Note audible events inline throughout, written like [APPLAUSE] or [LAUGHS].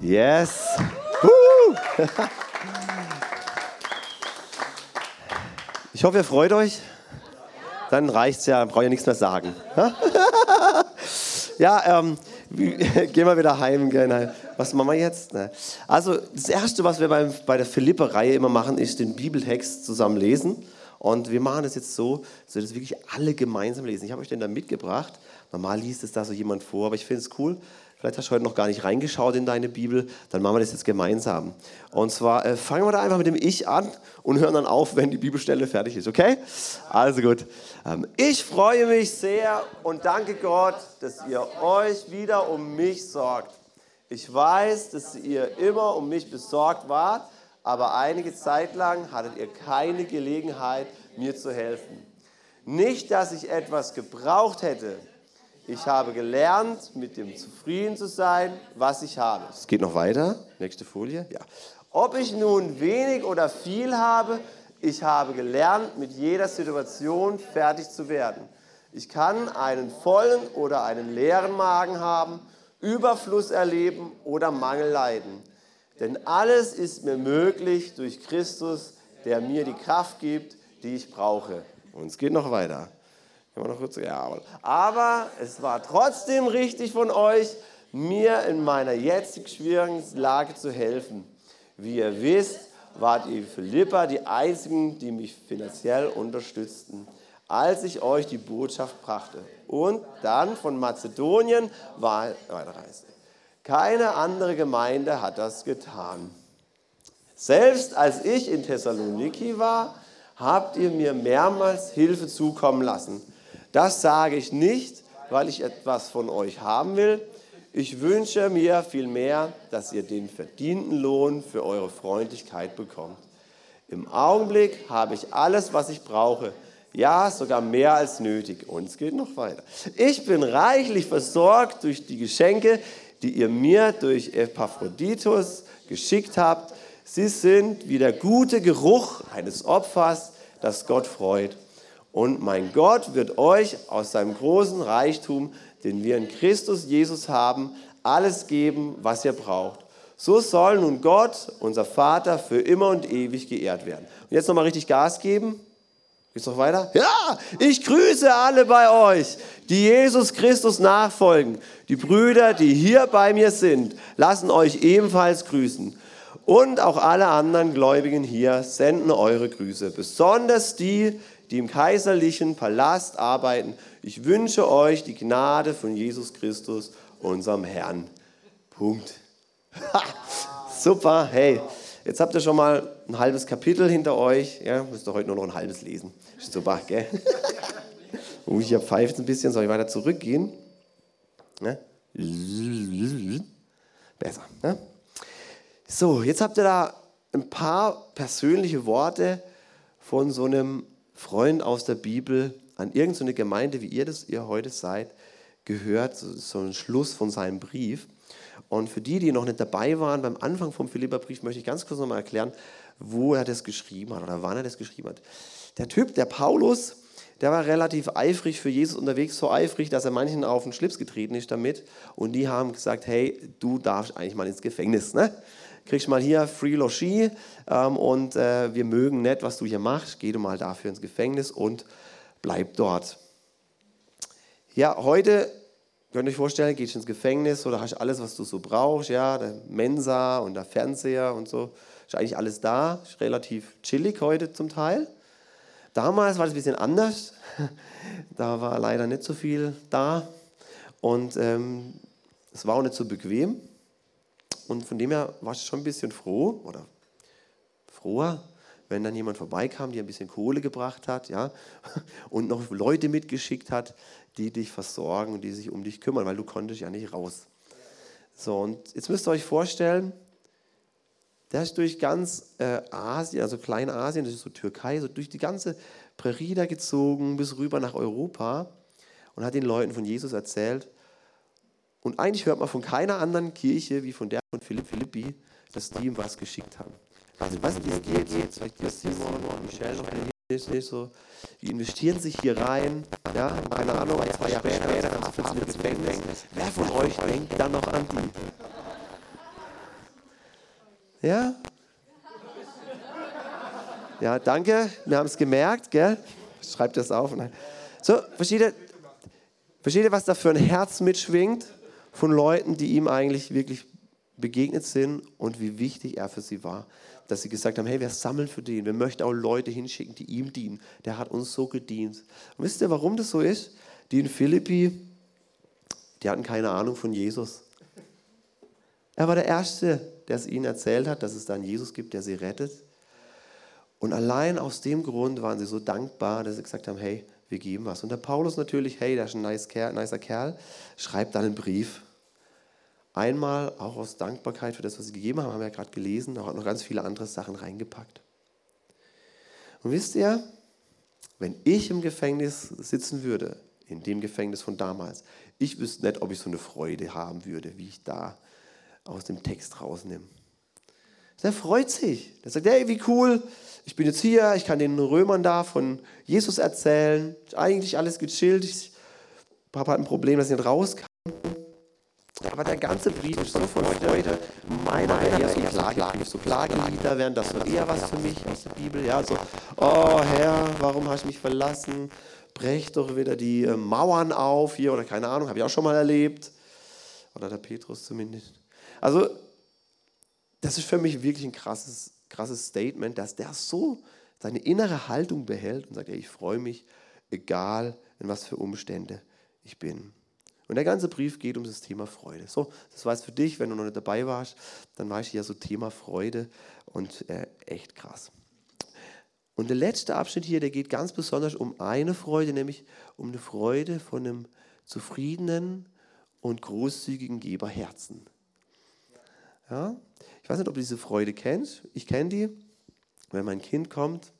Yes. Ich hoffe, ihr freut euch. Dann reicht es ja, brauche ich ja nichts mehr sagen. [LAUGHS] Ja, ähm, [LAUGHS] gehen wir wieder heim. Was machen wir jetzt? Also das Erste, was wir bei der Philippe-Reihe immer machen, ist den Bibeltext zusammen lesen. Und wir machen das jetzt so, dass wir das wirklich alle gemeinsam lesen. Ich habe euch den da mitgebracht. Normal liest es da so jemand vor, aber ich finde es cool, Vielleicht hast du heute noch gar nicht reingeschaut in deine Bibel, dann machen wir das jetzt gemeinsam. Und zwar äh, fangen wir da einfach mit dem Ich an und hören dann auf, wenn die Bibelstelle fertig ist, okay? Also gut. Ähm, ich freue mich sehr und danke Gott, dass ihr euch wieder um mich sorgt. Ich weiß, dass ihr immer um mich besorgt wart, aber einige Zeit lang hattet ihr keine Gelegenheit, mir zu helfen. Nicht, dass ich etwas gebraucht hätte, ich habe gelernt, mit dem zufrieden zu sein, was ich habe. Es geht noch weiter. Nächste Folie. Ja. Ob ich nun wenig oder viel habe, ich habe gelernt, mit jeder Situation fertig zu werden. Ich kann einen vollen oder einen leeren Magen haben, Überfluss erleben oder Mangel leiden. Denn alles ist mir möglich durch Christus, der mir die Kraft gibt, die ich brauche. Und es geht noch weiter. Wir noch kurz, ja, aber es war trotzdem richtig von euch, mir in meiner jetzt schwierigen Lage zu helfen. Wie ihr wisst, wart ihr Philippa die einzigen, die mich finanziell unterstützten, als ich euch die Botschaft brachte. Und dann von Mazedonien war Weiterreise. Keine andere Gemeinde hat das getan. Selbst als ich in Thessaloniki war, habt ihr mir mehrmals Hilfe zukommen lassen das sage ich nicht, weil ich etwas von euch haben will. Ich wünsche mir vielmehr, dass ihr den verdienten Lohn für eure Freundlichkeit bekommt. Im Augenblick habe ich alles, was ich brauche. Ja, sogar mehr als nötig. Und es geht noch weiter. Ich bin reichlich versorgt durch die Geschenke, die ihr mir durch Epaphroditus geschickt habt. Sie sind wie der gute Geruch eines Opfers, das Gott freut. Und mein Gott wird euch aus seinem großen Reichtum, den wir in Christus Jesus haben, alles geben, was ihr braucht. So soll nun Gott, unser Vater, für immer und ewig geehrt werden. Und jetzt nochmal richtig Gas geben. Geht's noch weiter? Ja, ich grüße alle bei euch, die Jesus Christus nachfolgen. Die Brüder, die hier bei mir sind, lassen euch ebenfalls grüßen. Und auch alle anderen Gläubigen hier senden eure Grüße. Besonders die, die im kaiserlichen Palast arbeiten. Ich wünsche euch die Gnade von Jesus Christus, unserem Herrn. Punkt. super, hey, jetzt habt ihr schon mal ein halbes Kapitel hinter euch. Ja, müsst ihr heute nur noch ein halbes lesen. Super, gell? [LAUGHS] uh, ich habe pfeift ein bisschen, soll ich weiter zurückgehen? Ne? Besser. Ne? So, jetzt habt ihr da ein paar persönliche Worte von so einem Freund aus der Bibel an irgendeine Gemeinde, wie ihr das ihr heute seid, gehört, so ein Schluss von seinem Brief. Und für die, die noch nicht dabei waren, beim Anfang vom Philipperbrief möchte ich ganz kurz nochmal erklären, wo er das geschrieben hat oder wann er das geschrieben hat. Der Typ, der Paulus, der war relativ eifrig für Jesus unterwegs, so eifrig, dass er manchen auf den Schlips getreten ist damit. Und die haben gesagt, hey, du darfst eigentlich mal ins Gefängnis. Ne? Kriegst mal hier Free Logis ähm, und äh, wir mögen nicht, was du hier machst. Geh du mal dafür ins Gefängnis und bleib dort. Ja, heute könnt ihr euch vorstellen, gehst ins Gefängnis oder hast alles, was du so brauchst, ja, der Mensa und der Fernseher und so. Ist eigentlich alles da, ist relativ chillig heute zum Teil. Damals war das ein bisschen anders. [LAUGHS] Da war leider nicht so viel da und ähm, es war auch nicht so bequem. Und von dem her war ich schon ein bisschen froh oder froher, wenn dann jemand vorbeikam, der ein bisschen Kohle gebracht hat, ja, [LAUGHS] und noch Leute mitgeschickt hat, die dich versorgen und die sich um dich kümmern, weil du konntest ja nicht raus. So, und jetzt müsst ihr euch vorstellen, der ist durch ganz äh, Asien, also Kleinasien, das ist so Türkei, so durch die ganze Prärie da gezogen bis rüber nach Europa und hat den Leuten von Jesus erzählt. Und eigentlich hört man von keiner anderen Kirche wie von der von Philipp Philippi, dass die ihm was geschickt haben. Also was die geht jetzt, vielleicht die Simon und Michelle noch nicht so, die investieren sich hier rein, ja, keine Ahnung, zwei Jahre später, später plötzlich im Gefängnis. Wer von euch denkt dann noch an die? Ja? Ja, danke. Wir haben es gemerkt, gell? Schreibt das auf. So, versteht ihr, versteht ihr, was da für ein Herz mitschwingt von Leuten, die ihm eigentlich wirklich begegnet sind und wie wichtig er für sie war? Dass sie gesagt haben, hey, wir sammeln für den. Wir möchten auch Leute hinschicken, die ihm dienen. Der hat uns so gedient. Und wisst ihr, warum das so ist? Die in Philippi, die hatten keine Ahnung von Jesus. Er war der Erste, der es ihnen erzählt hat, dass es da einen Jesus gibt, der sie rettet. Und allein aus dem Grund waren sie so dankbar, dass sie gesagt haben, hey, wir geben was. Und der Paulus natürlich, hey, der ist ein nice Kerl, nicer Kerl, schreibt dann einen Brief. Einmal auch aus Dankbarkeit für das, was sie gegeben haben, haben wir ja gerade gelesen, auch noch ganz viele andere Sachen reingepackt. Und wisst ihr, wenn ich im Gefängnis sitzen würde, in dem Gefängnis von damals, ich wüsste nicht, ob ich so eine Freude haben würde, wie ich da aus dem Text rausnehme. Der freut sich. Der sagt, hey, wie cool, ich bin jetzt hier, ich kann den Römern da von Jesus erzählen. Eigentlich alles gechillt. Ich, Papa hat ein Problem, dass ich nicht rauskam. Aber der ganze Brief ist so von Freude. Meiner wäre eher so Klage, so Klagelieder wären das so eher was für mich aus der Bibel. Ja, so, oh Herr, warum hast du mich verlassen? Brech doch wieder die äh, Mauern auf hier oder keine Ahnung, habe ich auch schon mal erlebt. Oder der Petrus zumindest. Also, das ist für mich wirklich ein krasses, krasses Statement, dass der so seine innere Haltung behält und sagt, ja, ich freue mich, egal in was für Umstände ich bin. Und der ganze Brief geht um das Thema Freude. So, das war es für dich, wenn du noch nicht dabei warst, dann war ich hier so Thema Freude und äh, echt krass. Und der letzte Abschnitt hier, der geht ganz besonders um eine Freude, nämlich um eine Freude von einem zufriedenen und großzügigen Geberherzen. Ja? Ich weiß nicht, ob du diese Freude kennst. Ich kenne die, wenn mein Kind kommt,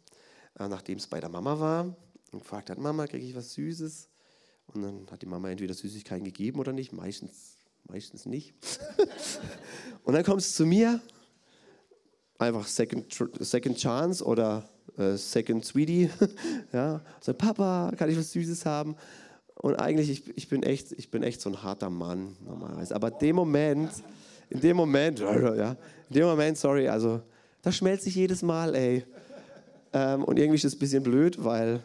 äh, nachdem es bei der Mama war und gefragt hat, Mama, kriege ich was Süßes? Und dann hat die Mama entweder Süßigkeiten gegeben oder nicht, meistens, meistens nicht. [LAUGHS] und dann kommt es zu mir, einfach Second, second Chance oder äh, Second Sweetie. [LAUGHS] ja, sagt, Papa, kann ich was Süßes haben? Und eigentlich, ich, ich, bin echt, ich bin echt so ein harter Mann normalerweise. Aber dem Moment in dem Moment, [LAUGHS] ja, in dem Moment, sorry, also das schmelzt sich jedes Mal, ey. Ähm, und irgendwie ist es ein bisschen blöd, weil,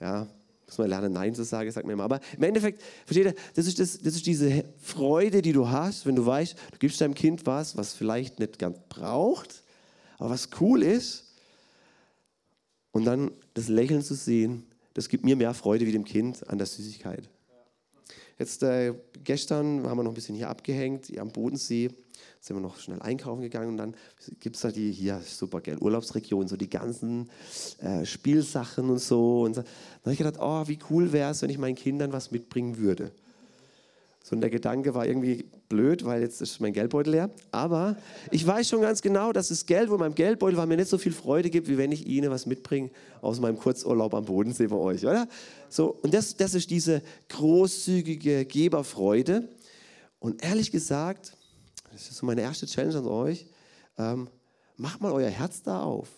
ja, muss man lernen, Nein zu sagen, sagt mir immer. Aber im Endeffekt, versteht ihr, das ist, das, das ist diese Freude, die du hast, wenn du weißt, du gibst deinem Kind was, was vielleicht nicht ganz braucht, aber was cool ist. Und dann das Lächeln zu sehen, das gibt mir mehr Freude wie dem Kind an der Süßigkeit. Jetzt äh, gestern haben wir noch ein bisschen hier abgehängt, hier am Bodensee. Sind wir noch schnell einkaufen gegangen und dann gibt es da die, hier, super geil, Urlaubsregion, so die ganzen äh, Spielsachen und so. Und so. dann habe ich gedacht, oh, wie cool wäre es, wenn ich meinen Kindern was mitbringen würde. So, und der Gedanke war irgendwie blöd, weil jetzt ist mein Geldbeutel leer. Aber ich weiß schon ganz genau, dass das Geld, wo in meinem Geldbeutel war, mir nicht so viel Freude gibt, wie wenn ich Ihnen was mitbringe aus meinem Kurzurlaub am Bodensee bei euch, oder? So, und das, das ist diese großzügige Geberfreude. Und ehrlich gesagt, das ist so meine erste Challenge an euch, ähm, macht mal euer Herz da auf.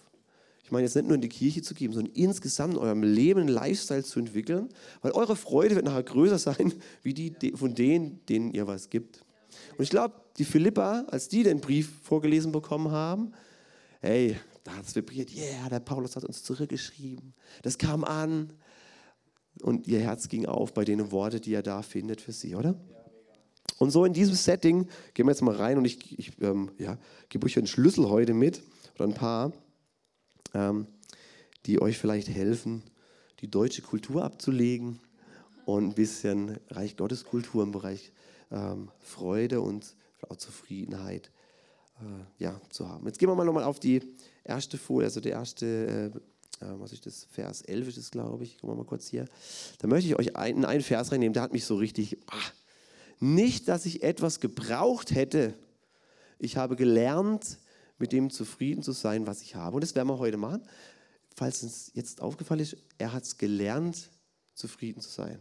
Meine jetzt nicht nur in die Kirche zu geben, sondern insgesamt in eurem Leben einen Lifestyle zu entwickeln, weil eure Freude wird nachher größer sein, [LAUGHS] wie die von denen, denen ihr was gibt. Und ich glaube, die Philippa, als die den Brief vorgelesen bekommen haben, hey, da hat es vibriert, yeah, der Paulus hat uns zurückgeschrieben. Das kam an und ihr Herz ging auf bei den Worten, die er da findet für sie, oder? Und so in diesem Setting gehen wir jetzt mal rein und ich, ich ähm, ja, gebe euch einen Schlüssel heute mit oder ein paar, ähm, die euch vielleicht helfen, die deutsche Kultur abzulegen und ein bisschen Reich Gottes Kultur im Bereich ähm, Freude und auch Zufriedenheit äh, ja, zu haben. Jetzt gehen wir mal nochmal auf die erste Folie, also der erste, äh, äh, was ist das, Vers 11 ist es, glaube ich. Gucken wir mal kurz hier. Da möchte ich euch einen, einen Vers reinnehmen, der hat mich so richtig, ach, nicht, dass ich etwas gebraucht hätte. Ich habe gelernt, mit dem zufrieden zu sein, was ich habe. Und das werden wir heute machen. Falls es jetzt aufgefallen ist, er hat es gelernt, zufrieden zu sein.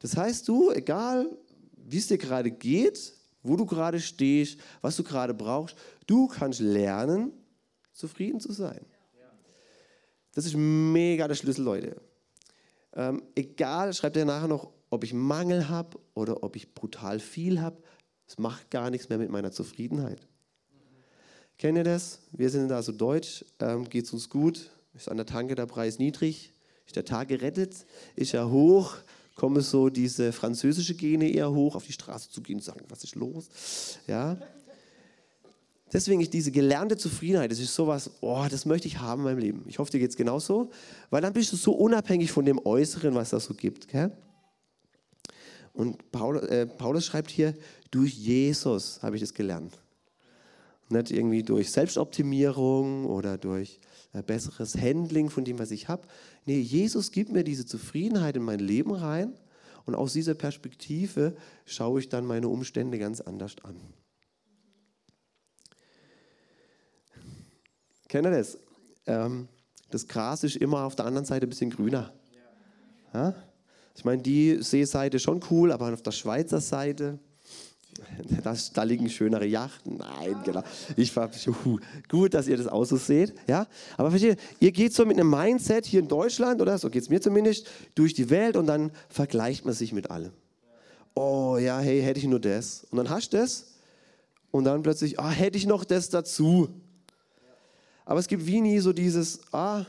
Das heißt, du, egal wie es dir gerade geht, wo du gerade stehst, was du gerade brauchst, du kannst lernen, zufrieden zu sein. Das ist mega der Schlüssel, Leute. Ähm, egal, schreibt er nachher noch, ob ich Mangel habe oder ob ich brutal viel habe, es macht gar nichts mehr mit meiner Zufriedenheit. Kennt ihr das? Wir sind da so deutsch, ähm, geht es uns gut, ist an der Tanke der Preis niedrig, ist der Tag gerettet, ist er hoch, kommen so diese französische Gene eher hoch, auf die Straße zu gehen und sagen, was ist los? Ja. Deswegen ist diese gelernte Zufriedenheit, das ist sowas, oh, das möchte ich haben in meinem Leben. Ich hoffe, dir geht es genauso, weil dann bist du so unabhängig von dem Äußeren, was das so gibt. Gell? Und Paulus, äh, Paulus schreibt hier, durch Jesus habe ich das gelernt. Nicht irgendwie durch Selbstoptimierung oder durch äh, besseres Handling von dem, was ich habe. Nee, Jesus gibt mir diese Zufriedenheit in mein Leben rein und aus dieser Perspektive schaue ich dann meine Umstände ganz anders an. Kennt ihr das? Ähm, das Gras ist immer auf der anderen Seite ein bisschen grüner. Ja? Ich meine, die Seeseite schon cool, aber auf der Schweizer Seite das, da liegen schönere Yachten. Nein, genau. Ich war uh, gut, dass ihr das auch so seht. Ja? Aber versteht, ihr geht so mit einem Mindset hier in Deutschland, oder so geht es mir zumindest, durch die Welt und dann vergleicht man sich mit allem. Oh ja, hey, hätte ich nur das. Und dann hast du das und dann plötzlich, ah, hätte ich noch das dazu. Aber es gibt wie nie so dieses, ah,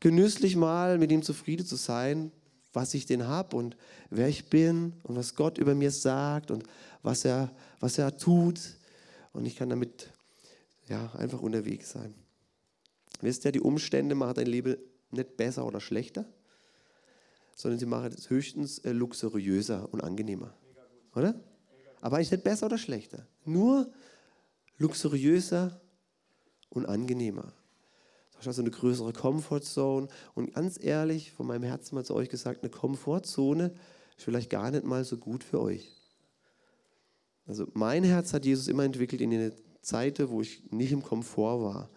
genüsslich mal mit ihm zufrieden zu sein, was ich denn habe und wer ich bin und was Gott über mir sagt und was er, was er tut. Und ich kann damit ja, einfach unterwegs sein. Wisst ihr, die Umstände machen dein Leben nicht besser oder schlechter, sondern sie machen es höchstens äh, luxuriöser und angenehmer. Oder? Aber eigentlich nicht besser oder schlechter. Nur luxuriöser und angenehmer. Du hast also eine größere Comfortzone. Und ganz ehrlich, von meinem Herzen mal zu euch gesagt, eine Komfortzone ist vielleicht gar nicht mal so gut für euch. Also mein Herz hat Jesus immer entwickelt in eine Zeit, wo ich nicht im Komfort war.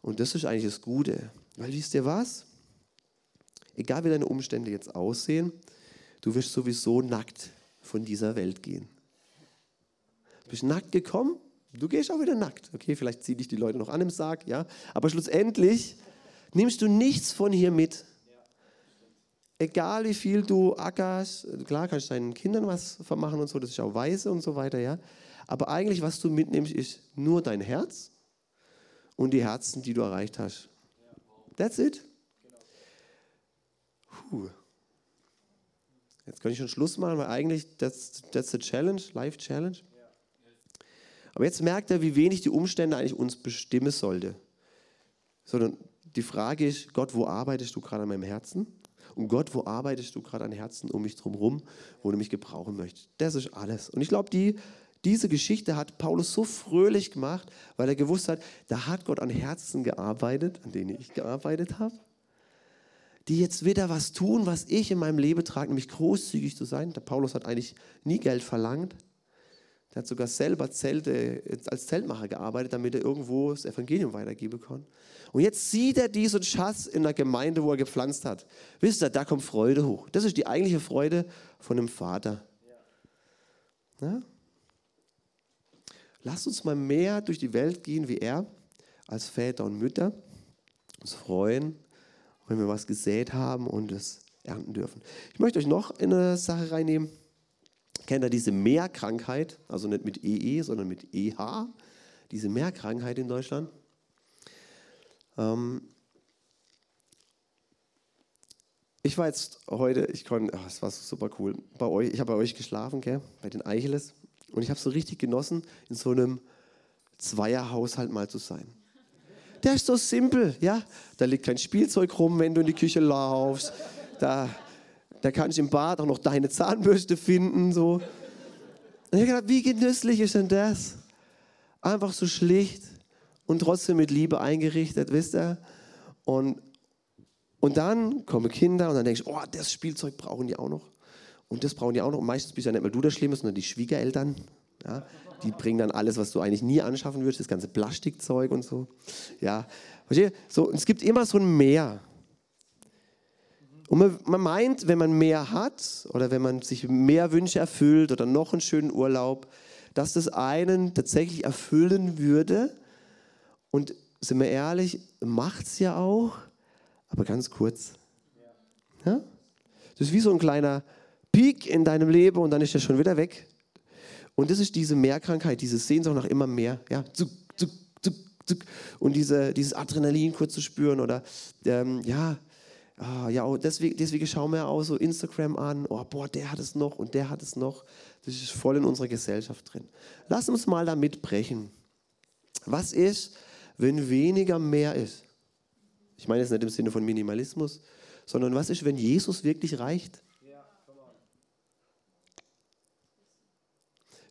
Und das ist eigentlich das Gute. Weil wisst ihr was? Egal wie deine Umstände jetzt aussehen, du wirst sowieso nackt von dieser Welt gehen. Du bist nackt gekommen, du gehst auch wieder nackt. Okay, vielleicht ziehen dich die Leute noch an im Sarg, ja. Aber schlussendlich nimmst du nichts von hier mit. Egal wie viel du ackerst, klar kannst du deinen Kindern was vermachen und so, das ist auch weise und so weiter, ja. Aber eigentlich, was du mitnimmst, ist nur dein Herz und die Herzen, die du erreicht hast. That's it. Puh. Jetzt kann ich schon Schluss machen, weil eigentlich that's, that's the challenge, life challenge. Aber jetzt merkt er, wie wenig die Umstände eigentlich uns bestimmen sollte. Sondern die Frage ist, Gott, wo arbeitest du gerade an meinem Herzen? Und Gott, wo arbeitest du gerade an Herzen um mich drumherum, wo du mich gebrauchen möchtest? Das ist alles. Und ich glaube, die, diese Geschichte hat Paulus so fröhlich gemacht, weil er gewusst hat, da hat Gott an Herzen gearbeitet, an denen ich gearbeitet habe, die jetzt wieder was tun, was ich in meinem Leben trage, nämlich großzügig zu sein. Der Paulus hat eigentlich nie Geld verlangt. Er hat sogar selber Zelte, als Zeltmacher gearbeitet, damit er irgendwo das Evangelium weitergeben kann. Und jetzt sieht er diesen Schatz in der Gemeinde, wo er gepflanzt hat. Wisst ihr, da kommt Freude hoch. Das ist die eigentliche Freude von einem Vater. Ja? Lasst uns mal mehr durch die Welt gehen wie er, als Väter und Mütter. Uns freuen, wenn wir was gesät haben und es ernten dürfen. Ich möchte euch noch in eine Sache reinnehmen. Kennt ihr diese Mehrkrankheit? Also nicht mit EE, sondern mit EH. Diese Mehrkrankheit in Deutschland. Ähm ich war jetzt heute, ich konnte, oh, es war super cool, bei euch, ich habe bei euch geschlafen, gell, bei den Eicheles. Und ich habe so richtig genossen, in so einem Zweierhaushalt mal zu sein. Der ist so simpel, ja. Da liegt kein Spielzeug rum, wenn du in die Küche laufst. Da da kann ich im Bad auch noch deine Zahnbürste finden. So. Und ich habe gedacht, wie genüsslich ist denn das? Einfach so schlicht und trotzdem mit Liebe eingerichtet, wisst ihr? Und, und dann kommen Kinder und dann denke ich, oh, das Spielzeug brauchen die auch noch. Und das brauchen die auch noch. Und meistens bist ja nicht mal du der Schlimme, sondern die Schwiegereltern. Ja? Die bringen dann alles, was du eigentlich nie anschaffen würdest, das ganze Plastikzeug und so. Ja, so, es gibt immer so ein Mehr. Und man, man, meint, wenn man mehr hat oder wenn man sich mehr Wünsche erfüllt oder noch einen schönen Urlaub, dass das einen tatsächlich erfüllen würde. Und sind wir ehrlich, macht es ja auch, aber ganz kurz. Ja? Das ist wie so ein kleiner Peak in deinem Leben und dann ist er schon wieder weg. Und das ist diese Mehrkrankheit, diese Sehnsucht nach immer mehr. Ja, zu, zu, und diese, dieses Adrenalin kurz zu spüren oder ähm, ja, ah, ja, deswegen, deswegen schauen wir auch so Instagram an, oh, boah, der hat es noch und der hat es noch. Das ist voll in unserer Gesellschaft drin. Lass uns mal damit brechen. Was ist, wenn weniger mehr ist? Ich meine jetzt nicht im Sinne von Minimalismus, sondern was ist, wenn Jesus wirklich reicht?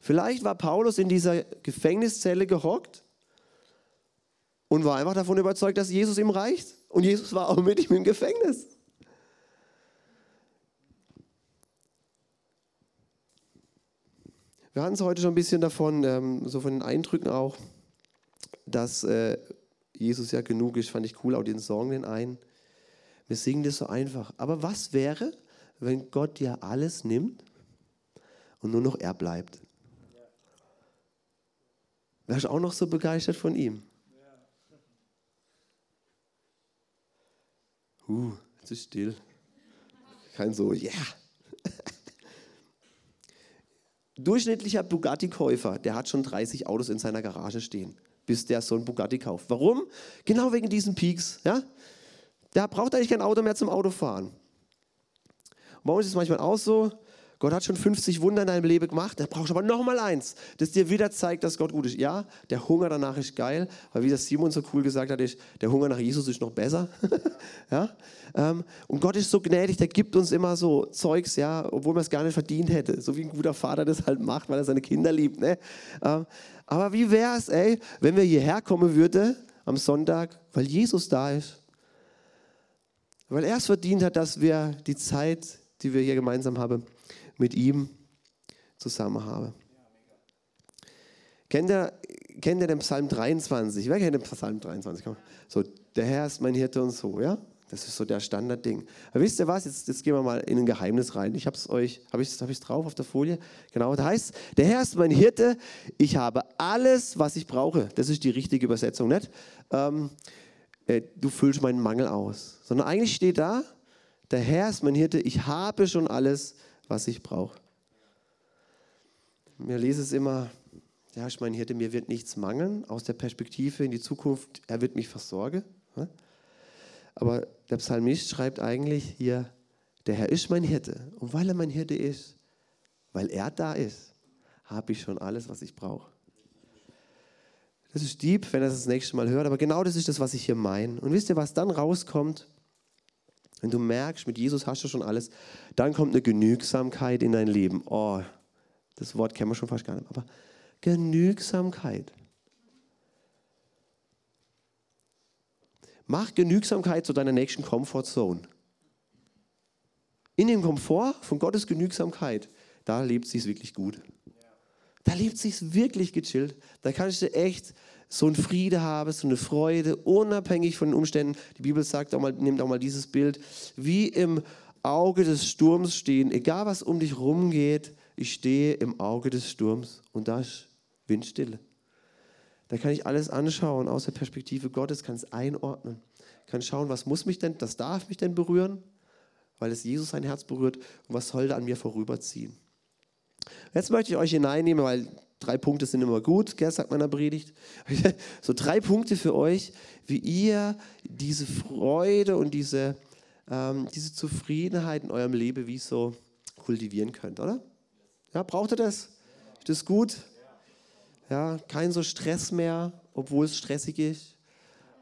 Vielleicht war Paulus in dieser Gefängniszelle gehockt und war einfach davon überzeugt, dass Jesus ihm reicht. Und Jesus war auch mit ihm im Gefängnis. Wir hatten es heute schon ein bisschen davon, ähm, so von den Eindrücken auch, dass äh, Jesus ja genug ist, fand ich cool, auch den Song den ein. Wir singen das so einfach. Aber was wäre, wenn Gott dir alles nimmt und nur noch er bleibt? Wärst du auch noch so begeistert von ihm? Uh, jetzt ist still. Kein so. Yeah. [LAUGHS] Durchschnittlicher Bugatti-Käufer, der hat schon 30 Autos in seiner Garage stehen, bis der so ein Bugatti kauft. Warum? Genau wegen diesen Peaks. Ja? Der braucht eigentlich kein Auto mehr zum Autofahren. Uns ist es manchmal auch so, Gott hat schon 50 Wunder in deinem Leben gemacht, er braucht aber noch mal eins, das dir wieder zeigt, dass Gott gut ist. Ja, der Hunger danach ist geil, weil wie das Simon so cool gesagt hat, ist, der Hunger nach Jesus ist noch besser. [LAUGHS] ja? Ähm, und Gott ist so gnädig, der gibt uns immer so Zeugs, ja, obwohl man es gar nicht verdient hätte, so wie ein guter Vater das halt macht, weil er seine Kinder liebt. Ne? Ähm, aber wie wäre es, wenn wir hierher kommen würden am Sonntag, weil Jesus da ist? Weil er es verdient hat, dass wir die Zeit, die wir hier gemeinsam haben, mit ihm zusammen habe. Kennt ihr, kennt ihr den Psalm 23? Wer kennt den Psalm 23? Komm. So, der Herr ist mein Hirte und so, ja? Das ist so der Standardding. Aber wisst ihr was? Jetzt, jetzt gehen wir mal in ein Geheimnis rein. Ich habe es euch, habe ich es hab drauf auf der Folie? Genau, da heißt, der Herr ist mein Hirte, ich habe alles, was ich brauche. Das ist die richtige Übersetzung, nicht? Ähm, äh, du füllst meinen Mangel aus. Sondern eigentlich steht da, der Herr ist mein Hirte, ich habe schon alles, was ich brauche. Mir lese es immer, ja, ich meine, Hirte, mir wird nichts mangeln aus der Perspektive in die Zukunft, er wird mich versorgen. Aber der Psalmist schreibt eigentlich hier, der Herr ist mein Hirte. Und weil er mein Hirte ist, weil er da ist, habe ich schon alles, was ich brauche. Das ist deep, wenn er das das nächste Mal hört, aber genau das ist das, was ich hier meine. Und wisst ihr, was dann rauskommt? Wenn du merkst, mit Jesus hast du schon alles, dann kommt eine Genügsamkeit in dein Leben. Oh, das Wort kennen wir schon fast gar nicht, aber Genügsamkeit. Mach Genügsamkeit zu deiner nächsten Comfortzone. In dem Komfort von Gottes Genügsamkeit, da lebt es sich wirklich gut. Da lebt es sich wirklich gechillt. Da kannst du echt so ein Friede habe, so eine Freude, unabhängig von den Umständen. Die Bibel sagt auch mal, nimmt auch mal dieses Bild, wie im Auge des Sturms stehen, egal was um dich rumgeht, ich stehe im Auge des Sturms und da ist Windstille. Da kann ich alles anschauen aus der Perspektive Gottes, kann es einordnen, kann schauen, was muss mich denn, das darf mich denn berühren, weil es Jesus sein Herz berührt und was soll da an mir vorüberziehen. Jetzt möchte ich euch hineinnehmen, weil Drei Punkte sind immer gut, gell, sagt meiner Predigt. [LAUGHS] So drei Punkte für euch, wie ihr diese Freude und diese, ähm, diese Zufriedenheit in eurem Leben wie so kultivieren könnt, oder? Ja, braucht ihr das? Ist das gut? Ja, kein so Stress mehr, obwohl es stressig ist.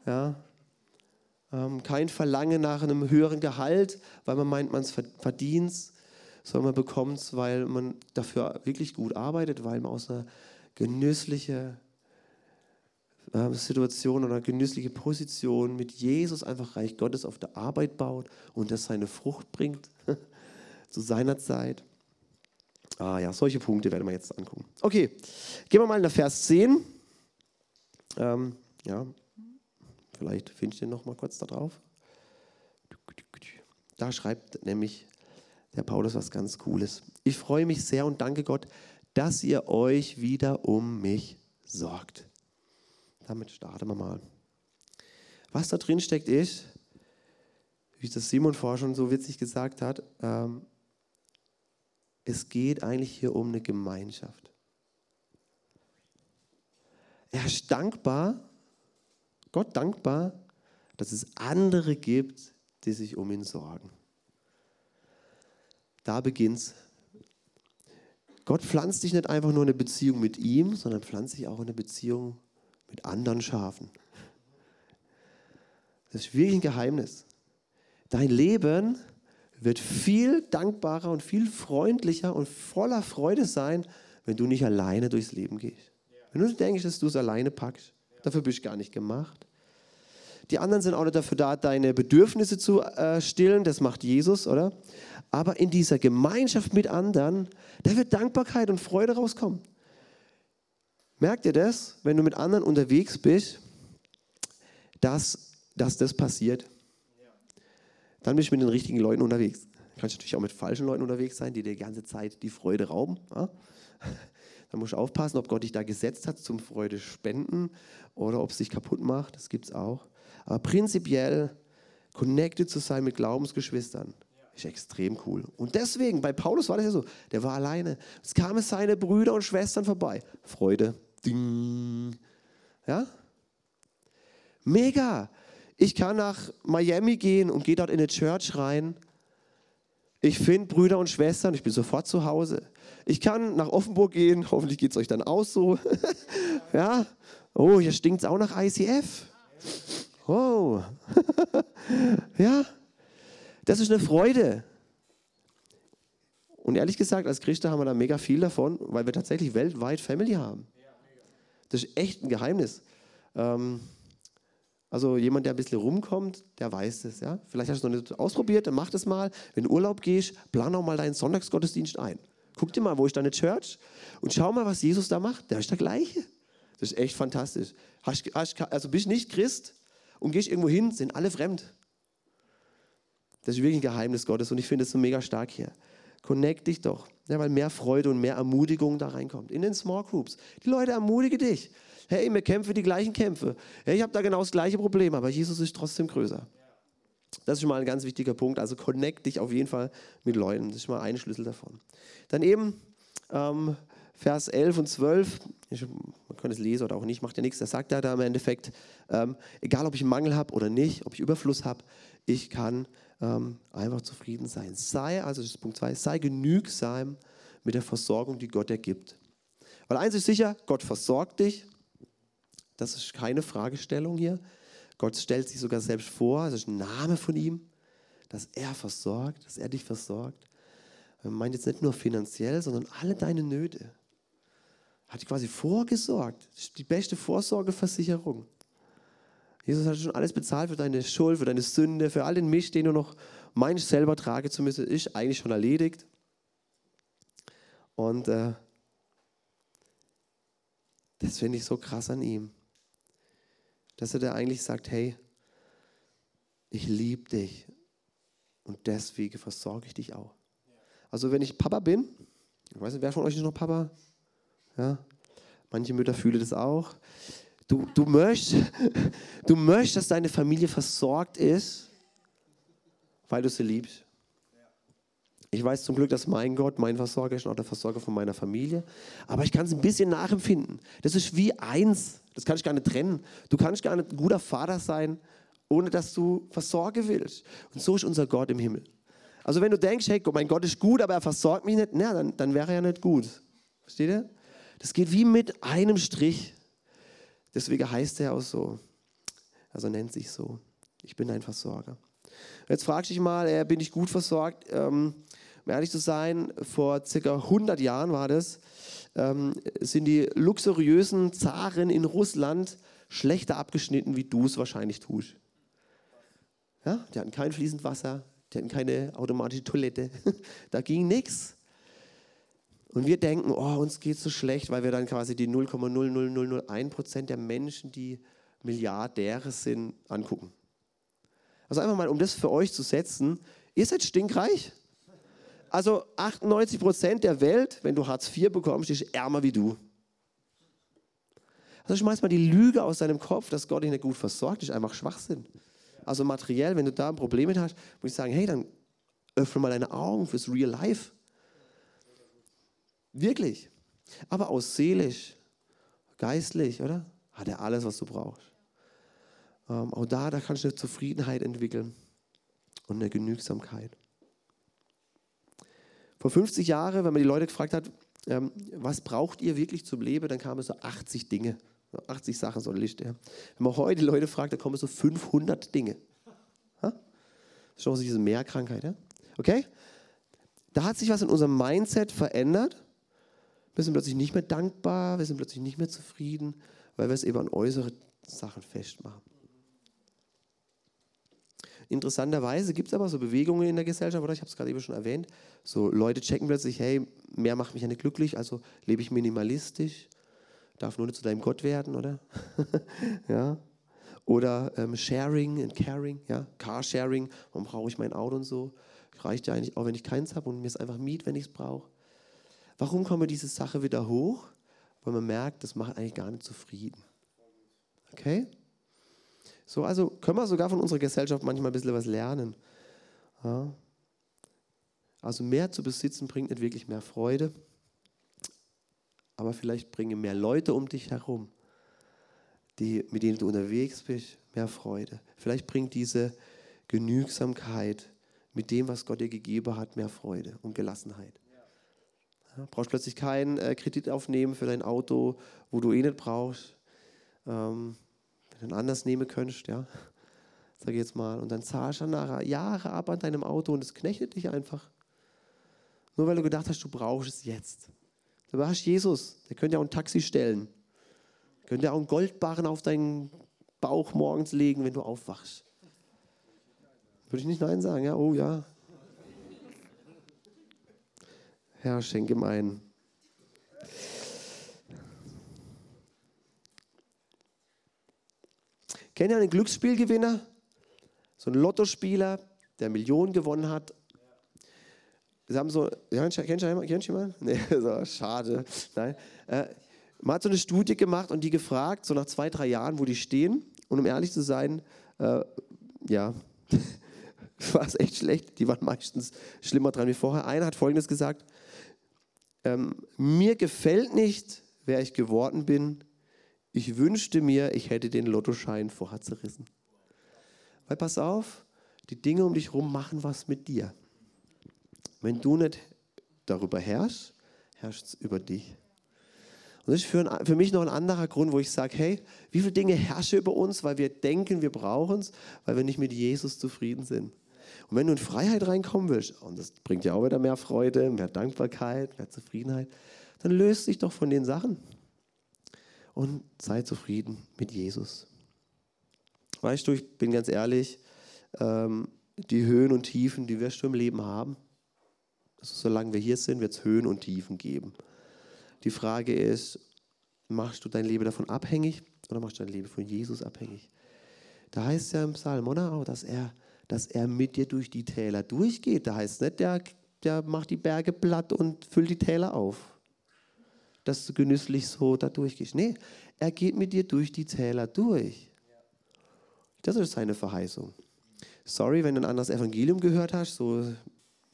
Ja, ähm, kein Verlangen nach einem höheren Gehalt, weil man meint, man es verdient sondern man bekommt es, weil man dafür wirklich gut arbeitet, weil man aus einer genüsslichen äh, Situation oder genüssliche Position mit Jesus einfach Reich Gottes auf der Arbeit baut und das seine Frucht bringt [LAUGHS] zu seiner Zeit. Ah ja, solche Punkte werden wir jetzt angucken. Okay, gehen wir mal in der Vers 10. Ähm, ja, vielleicht finde ich den noch mal kurz da drauf. Da schreibt nämlich der Paulus was ganz Cooles. Ich freue mich sehr und danke Gott, dass ihr euch wieder um mich sorgt. Damit starten wir mal. Was da drin steckt, ist, wie das Simon vorher schon so witzig gesagt hat, ähm, es geht eigentlich hier um eine Gemeinschaft. Er ist dankbar, Gott dankbar, dass es andere gibt, die sich um ihn sorgen. Da beginnt's. Gott pflanzt dich nicht einfach nur in eine Beziehung mit ihm, sondern pflanzt dich auch in eine Beziehung mit anderen Schafen. Das ist wirklich ein Geheimnis. Dein Leben wird viel dankbarer und viel freundlicher und voller Freude sein, wenn du nicht alleine durchs Leben gehst. Wenn du denkst, dass du es alleine packst, dafür bist du gar nicht gemacht. Die anderen sind auch nicht dafür da, deine Bedürfnisse zu äh, stillen, das macht Jesus, oder? Aber in dieser Gemeinschaft mit anderen, da wird Dankbarkeit und Freude rauskommen. Merkt ihr das, wenn du mit anderen unterwegs bist, dass, dass das passiert? Dann bist du mit den richtigen Leuten unterwegs. Du kannst natürlich auch mit falschen Leuten unterwegs sein, die dir die ganze Zeit die Freude rauben. Ja? [LAUGHS] Dann musst du aufpassen, ob Gott dich da gesetzt hat zum Freude spenden oder ob es dich kaputt macht. Das gibt es auch. Aber prinzipiell connected zu sein mit Glaubensgeschwistern ist extrem cool. Und deswegen, bei Paulus war das ja so, der war alleine. Es kamen seine Brüder und Schwestern vorbei. Freude. Ding. Ja? Mega. Ich kann nach Miami gehen und gehe dort in eine Church rein. Ich finde Brüder und Schwestern, ich bin sofort zu Hause. Ich kann nach Offenburg gehen, [LAUGHS] hoffentlich geht es euch dann aus so. [LAUGHS] ja. Oh, hier stinkt es auch nach ICF. Oh. [LAUGHS] ja. Das ist eine Freude. Und ehrlich gesagt, als Christen haben wir da mega viel davon, weil wir tatsächlich weltweit Family haben. Das ist echt ein Geheimnis. Ähm, also jemand, der ein bisschen rumkommt, der weiß das. Ja? Vielleicht hast du es noch nicht ausprobiert, dann mach das mal. Wenn du Urlaub gehst, plan auch mal deinen Sonntagsgottesdienst ein. Guck dir mal, wo ist deine Church und schau mal, was Jesus da macht. Der ist der gleiche. Das ist echt fantastisch. Hast, hast, also bist nicht Christ und gehst irgendwo hin, sind alle fremd. Das ist wirklich ein Geheimnis Gottes und ich finde es so mega stark hier. Connect dich doch, ja, weil mehr Freude und mehr Ermutigung da reinkommt. In den Small Groups. Die Leute ermutigen dich. Hey, wir kämpfen die gleichen Kämpfe. Hey, ich habe da genau das gleiche Problem, aber Jesus ist trotzdem größer. Das ist schon mal ein ganz wichtiger Punkt. Also connect dich auf jeden Fall mit Leuten. Das ist mal ein Schlüssel davon. Dann eben ähm, Vers 11 und 12. Ich, man kann es lesen oder auch nicht, macht ja nichts. Da sagt er da im Endeffekt, ähm, egal ob ich Mangel habe oder nicht, ob ich Überfluss habe, ich kann ähm, einfach zufrieden sein. Sei, also das ist Punkt 2, sei genügsam mit der Versorgung, die Gott ergibt. Weil eins ist sicher, Gott versorgt dich. Das ist keine Fragestellung hier. Gott stellt sich sogar selbst vor, das ist ein Name von ihm, dass er versorgt, dass er dich versorgt. Er meint jetzt nicht nur finanziell, sondern alle deine Nöte. Hat quasi vorgesorgt. Die beste Vorsorgeversicherung. Jesus hat schon alles bezahlt für deine Schuld, für deine Sünde, für all den Mist, den du noch meinst, selber tragen zu müssen, ist eigentlich schon erledigt. Und äh, das finde ich so krass an ihm, dass er da eigentlich sagt, hey, ich liebe dich und deswegen versorge ich dich auch. Also wenn ich Papa bin, ich weiß nicht, wer von euch ist noch Papa? Ja, manche Mütter fühlen das auch. Du, du, möchtest, du möchtest, dass deine Familie versorgt ist, weil du sie liebst. Ich weiß zum Glück, dass mein Gott mein Versorger ist und auch der Versorger von meiner Familie. Aber ich kann es ein bisschen nachempfinden. Das ist wie eins. Das kann ich gar nicht trennen. Du kannst gar nicht ein guter Vater sein, ohne dass du versorgen willst. Und so ist unser Gott im Himmel. Also wenn du denkst, hey, mein Gott ist gut, aber er versorgt mich nicht, na, dann, dann wäre er ja nicht gut. Versteht ihr? Das geht wie mit einem Strich. Deswegen heißt er auch so. Also nennt sich so. Ich bin ein Versorger. Jetzt fragst du dich mal, äh, bin ich gut versorgt? Ähm, um ehrlich zu sein, vor circa 100 Jahren war das, ähm, sind die luxuriösen Zaren in Russland schlechter abgeschnitten, wie du es wahrscheinlich tust. Ja, die hatten kein fließend Wasser, die hatten keine automatische Toilette, [LAUGHS] da ging nichts. Und wir denken, oh, uns geht so schlecht, weil wir dann quasi die 0,00001 Prozent der Menschen, die Milliardäre sind, angucken. Also einfach mal, um das für euch zu setzen, ihr seid stinkreich. Also 98 Prozent der Welt, wenn du Hartz IV bekommst, ist ärmer wie du. Also schmeiß mal die Lüge aus deinem Kopf, dass Gott dich nicht gut versorgt, ist einfach Schwachsinn. Also materiell, wenn du da ein Problem mit hast, muss ich sagen, hey, dann öffne mal deine Augen fürs Real Life. Wirklich. Aber auch seelisch, geistlich, oder? Hat er alles, was du brauchst. Ähm, auch da, da kannst du eine Zufriedenheit entwickeln und eine Genügsamkeit. Vor 50 Jahren, wenn man die Leute gefragt hat, ähm, was braucht ihr wirklich zum Leben, dann kamen so 80 Dinge. 80 Sachen, so eine Liste. Ja. Wenn man heute die Leute fragt, dann kommen so 500 Dinge. Ist schon diese Mehrkrankheit. Ja? Okay? Da hat sich was in unserem Mindset verändert. Wir sind plötzlich nicht mehr dankbar, wir sind plötzlich nicht mehr zufrieden, weil wir es eben an äußere Sachen festmachen. Interessanterweise gibt es aber so Bewegungen in der Gesellschaft, oder ich habe es gerade eben schon erwähnt, so Leute checken plötzlich, hey, mehr macht mich ja nicht glücklich, also lebe ich minimalistisch, darf nur nicht zu deinem Gott werden, oder? [LAUGHS] ja. Oder ähm, Sharing and Caring, ja, Carsharing, warum brauche ich mein Auto und so? Reicht ja eigentlich auch, wenn ich keins habe und mir ist einfach Miet, wenn ich es brauche. Warum kommt diese Sache wieder hoch? Weil man merkt, das macht eigentlich gar nicht zufrieden. Okay? So, also können wir sogar von unserer Gesellschaft manchmal ein bisschen was lernen. Ja. Also mehr zu besitzen bringt nicht wirklich mehr Freude, aber vielleicht bringen mehr Leute um dich herum, die, mit denen du unterwegs bist, mehr Freude. Vielleicht bringt diese Genügsamkeit mit dem, was Gott dir gegeben hat, mehr Freude und Gelassenheit. Ja, brauchst plötzlich keinen äh, Kredit aufnehmen für dein Auto, wo du eh nicht brauchst. Ähm, wenn du anders nehmen könntest, ja, [LAUGHS] sag ich jetzt mal, und dann zahlst du nachher Jahre ab an deinem Auto und es knechtet dich einfach. Nur weil du gedacht hast, du brauchst es jetzt. Dabei hast Jesus, der könnte ja auch ein Taxi stellen. Könnte ja auch einen Goldbarren auf deinen Bauch morgens legen, wenn du aufwachst. Würde ich nicht Nein sagen, ja? Oh ja. Herr, schenke ihm ein. Kennt ihr einen Glücksspielgewinner? So einen Lottospieler, der Millionen gewonnen hat. Sie haben so? Kennst du jemanden? Nee, [LAUGHS] so, schade. Nein. Äh, man hat so eine Studie gemacht und die gefragt, so nach zwei, drei Jahren, wo die stehen. Und um ehrlich zu sein, äh, ja, [LAUGHS] war es echt schlecht. Die waren meistens schlimmer dran wie vorher. Einer hat Folgendes gesagt: ähm, Mir gefällt nicht, wer ich geworden bin. Ich wünschte mir, ich hätte den Lottoschein vorher zerrissen. Weil pass auf, die Dinge um dich herum machen was mit dir. Wenn du nicht darüber herrschst, herrscht es über dich. Und das ist für, für, mich noch ein anderer Grund, wo ich sage, hey, wie viele Dinge herrschen über uns, weil wir denken, wir brauchen es, weil wir nicht mit Jesus zufrieden sind. Und wenn du in Freiheit reinkommen willst, und das bringt ja auch wieder mehr Freude, mehr Dankbarkeit, mehr Zufriedenheit, dann löst dich doch von den Sachen und sei zufrieden mit Jesus. Weißt du, ich bin ganz ehrlich, ähm, die Höhen und Tiefen, die wirst du im Leben haben. Also solange wir hier sind, wird es Höhen und Tiefen geben. Die Frage ist, machst du dein Leben davon abhängig oder machst du dein Leben von Jesus abhängig? Da heißt es ja im Psalm, oder? Dass er, dass er mit dir durch die Täler durchgeht. Da heißt es nicht, der, der macht die Berge platt und füllt die Täler auf dass du genüsslich so da durchgehst. Nee, er geht mit dir durch die Täler durch. Das ist seine Verheißung. Sorry, wenn du ein anderes Evangelium gehört hast, so,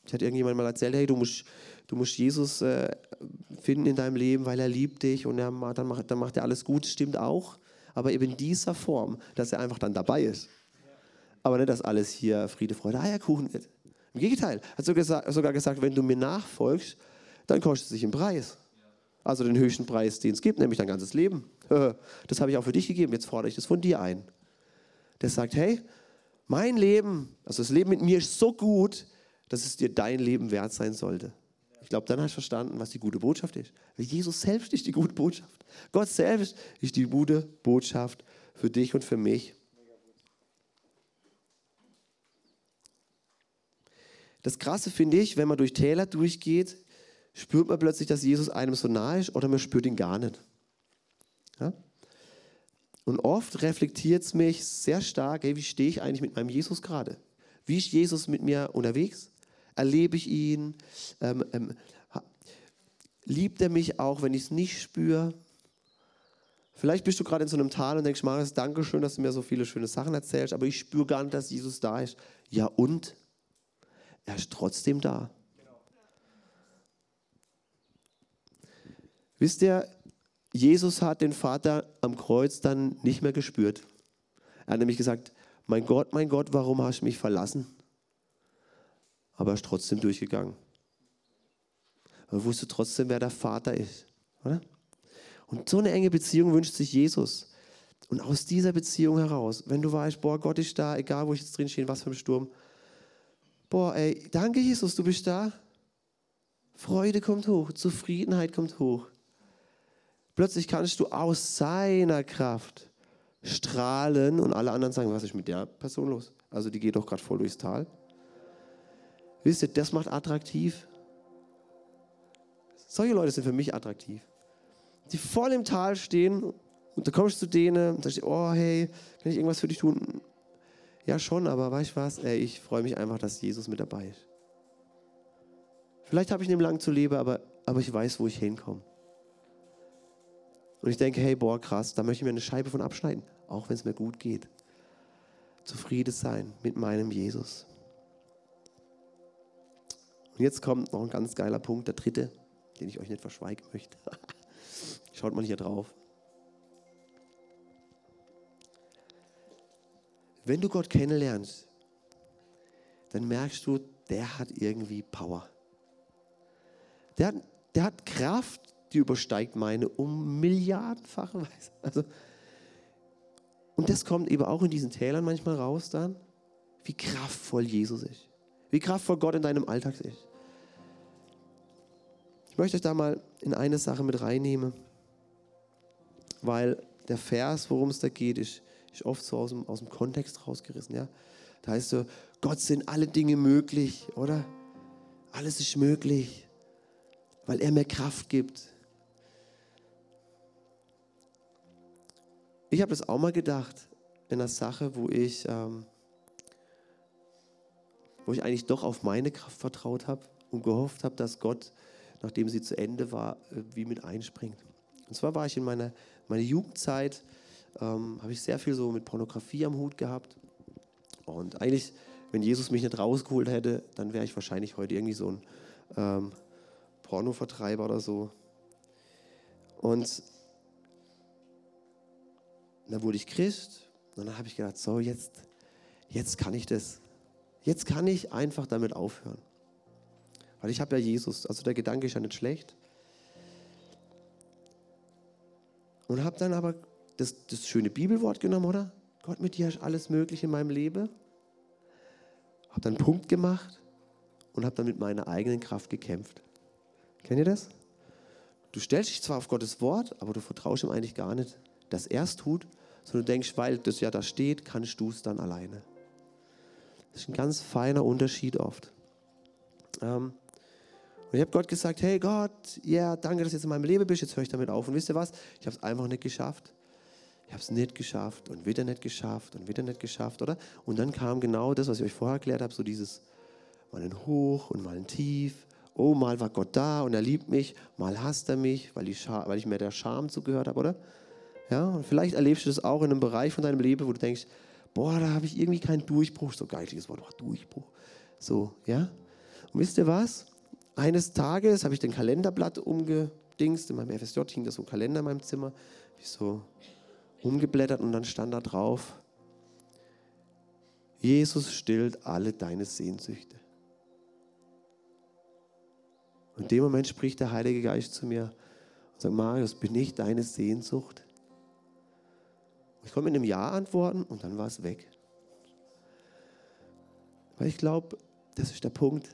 ich hatte irgendjemand mal erzählt, hey, du musst, du musst Jesus äh, finden in deinem Leben, weil er liebt dich und er, dann, macht, dann macht er alles gut, stimmt auch, aber eben in dieser Form, dass er einfach dann dabei ist. Aber nicht, dass alles hier Friede, Freude, Eierkuchen wird. Im Gegenteil, hat sogar gesagt, wenn du mir nachfolgst, dann kostet es sich einen Preis. Also den höchsten Preis, den es gibt, nämlich dein ganzes Leben. [LAUGHS] Das habe ich auch für dich gegeben, jetzt fordere ich das von dir ein. Der sagt, hey, mein Leben, also das Leben mit mir ist so gut, dass es dir dein Leben wert sein sollte. Ich glaube, dann hast du verstanden, was die gute Botschaft ist. Weil Jesus selbst ist die gute Botschaft. Gott selbst ist die gute Botschaft für dich und für mich. Das Krasse finde ich, wenn man durch Täler durchgeht, spürt man plötzlich, dass Jesus einem so nahe ist oder man spürt ihn gar nicht. Ja? Und oft reflektiert es mich sehr stark, hey, wie stehe ich eigentlich mit meinem Jesus gerade? Wie ist Jesus mit mir unterwegs? Erlebe ich ihn? Ähm, ähm, liebt er mich auch, wenn ich es nicht spüre? Vielleicht bist du gerade in so einem Tal und denkst, Marius, danke schön, dass du mir so viele schöne Sachen erzählst, aber ich spüre gar nicht, dass Jesus da ist. Ja und? Er ist trotzdem da. Wisst ihr, Jesus hat den Vater am Kreuz dann nicht mehr gespürt. Er hat nämlich gesagt, mein Gott, mein Gott, warum hast du mich verlassen? Aber er ist trotzdem durchgegangen. Er wusste trotzdem, wer der Vater ist. Oder? Und so eine enge Beziehung wünscht sich Jesus. Und aus dieser Beziehung heraus, wenn du weißt, boah, Gott ist da, egal wo ich jetzt drin stehe, was für ein Sturm, boah, ey, danke Jesus, du bist da. Freude kommt hoch, Zufriedenheit kommt hoch. Plötzlich kannst du aus seiner Kraft strahlen und alle anderen sagen, was ist mit der Person los? Also die geht doch gerade voll durchs Tal. Wisst ihr, das macht attraktiv. Solche Leute sind für mich attraktiv. Die voll im Tal stehen und da kommst du zu denen und sagst, oh hey, kann ich irgendwas für dich tun? Ja schon, aber weißt du was? Ey, ich freue mich einfach, dass Jesus mit dabei ist. Vielleicht habe ich nicht lang zu leben, aber, aber ich weiß, wo ich hinkomme. Und ich denke, hey, boah, krass, da möchte ich mir eine Scheibe von abschneiden, auch wenn es mir gut geht. Zufrieden sein mit meinem Jesus. Und jetzt kommt noch ein ganz geiler Punkt, der dritte, den ich euch nicht verschweigen möchte. [LAUGHS] Schaut mal hier drauf. Wenn du Gott kennenlernst, dann merkst du, der hat irgendwie Power. Der hat, der hat Kraft, die übersteigt meine um Milliardenfache. Also, und das kommt eben auch in diesen Tälern manchmal raus dann, wie kraftvoll Jesus ist. Wie kraftvoll Gott in deinem Alltag ist. Ich möchte euch da mal in eine Sache mit reinnehmen, weil der Vers, worum es da geht, ist, ist oft so aus dem, aus dem Kontext rausgerissen. Ja? Da heißt so, Gott sind alle Dinge möglich, oder? Alles ist möglich, weil er mir Kraft gibt. Ich habe das auch mal gedacht in einer Sache, wo ich, ähm, wo ich eigentlich doch auf meine Kraft vertraut habe und gehofft habe, dass Gott, nachdem sie zu Ende war, äh, wie mit einspringt. Und zwar war ich in meiner, meiner Jugendzeit, ähm, habe ich sehr viel so mit Pornografie am Hut gehabt. Und eigentlich, wenn Jesus mich nicht rausgeholt hätte, dann wäre ich wahrscheinlich heute irgendwie so ein ähm, Pornovertreiber oder so. Und dann wurde ich Christ und dann habe ich gedacht, so jetzt, jetzt kann ich das. Jetzt kann ich einfach damit aufhören. Weil ich habe ja Jesus, also der Gedanke ist ja nicht schlecht. Und habe dann aber das, das schöne Bibelwort genommen, oder? Gott, mit dir ist alles möglich in meinem Leben. Habe dann einen Punkt gemacht und habe dann mit meiner eigenen Kraft gekämpft. Kennt ihr das? Du stellst dich zwar auf Gottes Wort, aber du vertraust ihm eigentlich gar nicht, dass er es tut, sondern du denkst, weil das ja da steht, kannst du es dann alleine. Das ist ein ganz feiner Unterschied oft. Ähm, und ich habe Gott gesagt, hey Gott, ja, yeah, danke, dass du jetzt in meinem Leben bist, jetzt höre ich damit auf. Und wisst ihr was? Ich habe es einfach nicht geschafft. Ich habe es nicht geschafft und wieder nicht geschafft und wieder nicht geschafft, oder? Und dann kam genau das, was ich euch vorher erklärt habe, so dieses mal ein Hoch und mal ein Tief. Oh, mal war Gott da und er liebt mich, mal hasst er mich, weil ich, weil ich mehr der Scham zugehört habe, oder? Ja, und vielleicht erlebst du das auch in einem Bereich von deinem Leben, wo du denkst, boah, da habe ich irgendwie keinen Durchbruch, so geistliches Wort, oh, Durchbruch. So, ja? Und wisst ihr was? Eines Tages habe ich den Kalenderblatt umgedingst, in meinem FSJ hing da so ein Kalender in meinem Zimmer, ich so umgeblättert und dann stand da drauf, Jesus stillt alle deine Sehnsüchte. Und in dem Moment spricht der Heilige Geist zu mir und sagt, Marius, bin ich deine Sehnsucht? Ich konnte mit einem Ja antworten und dann war es weg. Weil ich glaube, das ist der Punkt.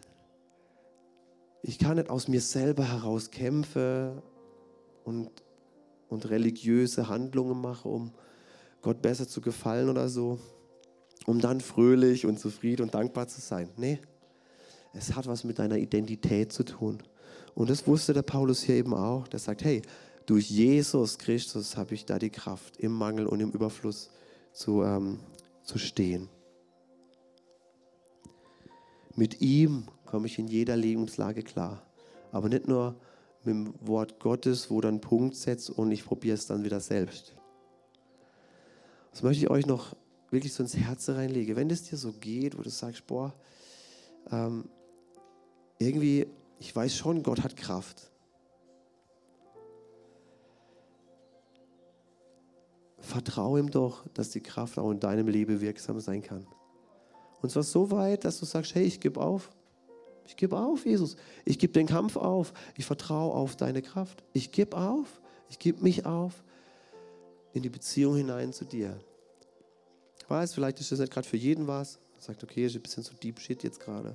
Ich kann nicht aus mir selber heraus kämpfen und und religiöse Handlungen mache, um Gott besser zu gefallen oder so, um dann fröhlich und zufrieden und dankbar zu sein. Nee, es hat was mit deiner Identität zu tun. Und das wusste der Paulus hier eben auch. Der sagt, hey, durch Jesus Christus habe ich da die Kraft, im Mangel und im Überfluss zu, ähm, zu stehen. Mit ihm komme ich in jeder Lebenslage klar. Aber nicht nur mit dem Wort Gottes, wo dann Punkt setzt und ich probiere es dann wieder selbst. Das möchte ich euch noch wirklich so ins Herz reinlegen. Wenn es dir so geht, wo du sagst, boah, ähm, irgendwie, ich weiß schon, Gott hat Kraft. vertraue ihm doch, dass die Kraft auch in deinem Leben wirksam sein kann. Und zwar so weit, dass du sagst, hey, ich gebe auf. Ich gebe auf, Jesus. Ich gebe den Kampf auf. Ich vertraue auf deine Kraft. Ich gebe auf. Ich gebe mich auf in die Beziehung hinein zu dir. Ich weiß, vielleicht ist das nicht gerade für jeden was. Sagt, okay, ist ein bisschen so deep shit jetzt gerade.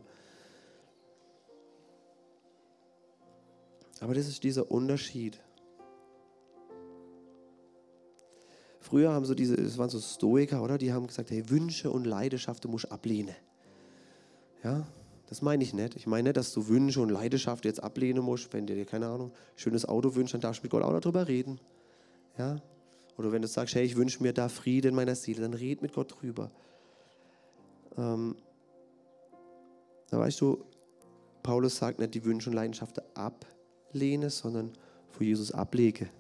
Aber das ist dieser Unterschied. Früher haben so diese, das waren so Stoiker, oder? Die haben gesagt, hey, Wünsche und Leidenschaft, du musst ablehnen. Ja, das meine ich nicht. Ich meine nicht, dass du Wünsche und Leidenschaft jetzt ablehnen musst, wenn dir, keine Ahnung, schönes Auto wünschst, dann darfst du mit Gott auch darüber reden. Ja? Oder wenn du sagst, hey, ich wünsche mir da Frieden in meiner Seele, dann red mit Gott drüber. Ähm, da weißt du, Paulus sagt nicht, die Wünsche und Leidenschaften ablehne, sondern vor Jesus ablege.